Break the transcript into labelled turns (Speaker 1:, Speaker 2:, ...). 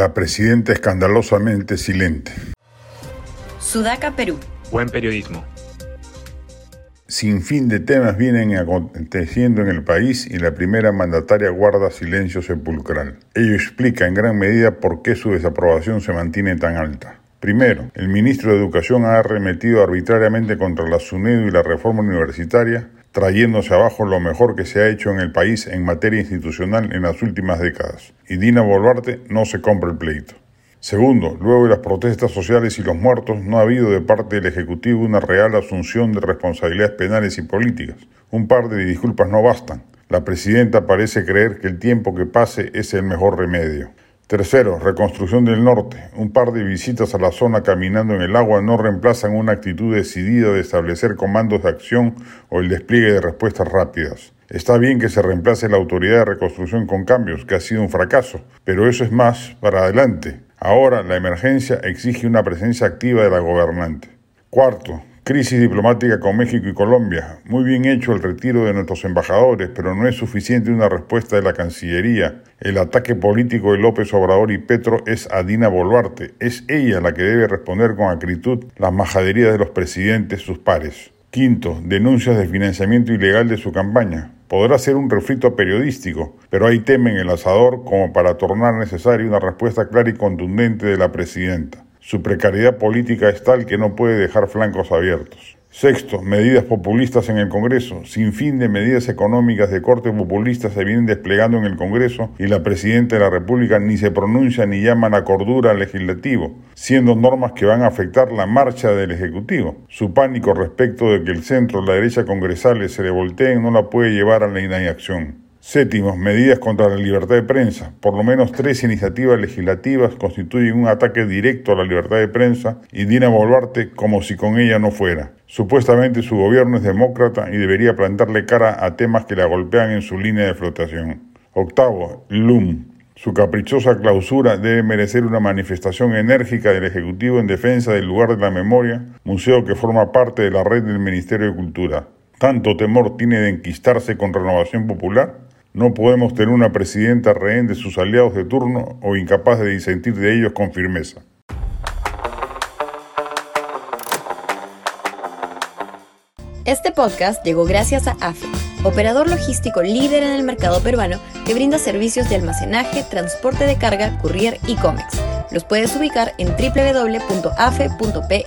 Speaker 1: La presidenta escandalosamente silente.
Speaker 2: Sudaca, Perú.
Speaker 3: Buen periodismo.
Speaker 1: Sin fin de temas vienen aconteciendo en el país y la primera mandataria guarda silencio sepulcral. Ello explica en gran medida por qué su desaprobación se mantiene tan alta. Primero, el ministro de Educación ha arremetido arbitrariamente contra la SUNEDU y la reforma universitaria, trayéndose abajo lo mejor que se ha hecho en el país en materia institucional en las últimas décadas. Y Dina Boluarte no se compra el pleito. Segundo, luego de las protestas sociales y los muertos, no ha habido de parte del Ejecutivo una real asunción de responsabilidades penales y políticas. Un par de disculpas no bastan. La presidenta parece creer que el tiempo que pase es el mejor remedio. Tercero, reconstrucción del norte. Un par de visitas a la zona caminando en el agua no reemplazan una actitud decidida de establecer comandos de acción o el despliegue de respuestas rápidas. Está bien que se reemplace la autoridad de reconstrucción con cambios, que ha sido un fracaso, pero eso es más para adelante. Ahora la emergencia exige una presencia activa de la gobernante. Cuarto, crisis diplomática con México y Colombia. Muy bien hecho el retiro de nuestros embajadores, pero no es suficiente una respuesta de la Cancillería. El ataque político de López Obrador y Petro es a Dina Boluarte. Es ella la que debe responder con acritud las majaderías de los presidentes, sus pares. Quinto, denuncias de financiamiento ilegal de su campaña. Podrá ser un refrito periodístico, pero hay tema en el asador como para tornar necesaria una respuesta clara y contundente de la presidenta. Su precariedad política es tal que no puede dejar flancos abiertos. Sexto, medidas populistas en el Congreso. Sin fin de medidas económicas de corte populista se vienen desplegando en el Congreso y la Presidenta de la República ni se pronuncia ni llama a la cordura al legislativo, siendo normas que van a afectar la marcha del Ejecutivo. Su pánico respecto de que el centro, la derecha congresales se le volteen no la puede llevar a la inacción. Séptimo, medidas contra la libertad de prensa. Por lo menos tres iniciativas legislativas constituyen un ataque directo a la libertad de prensa y Dina Boluarte como si con ella no fuera. Supuestamente su gobierno es demócrata y debería plantarle cara a temas que la golpean en su línea de flotación. Octavo, LUM. Su caprichosa clausura debe merecer una manifestación enérgica del Ejecutivo en defensa del lugar de la memoria, museo que forma parte de la red del Ministerio de Cultura. ¿Tanto temor tiene de enquistarse con renovación popular? No podemos tener una presidenta rehén de sus aliados de turno o incapaz de disentir de ellos con firmeza.
Speaker 2: Este podcast llegó gracias a AFE, operador logístico líder en el mercado peruano que brinda servicios de almacenaje, transporte de carga, courier y cómics. Los puedes ubicar en www.afe.pe.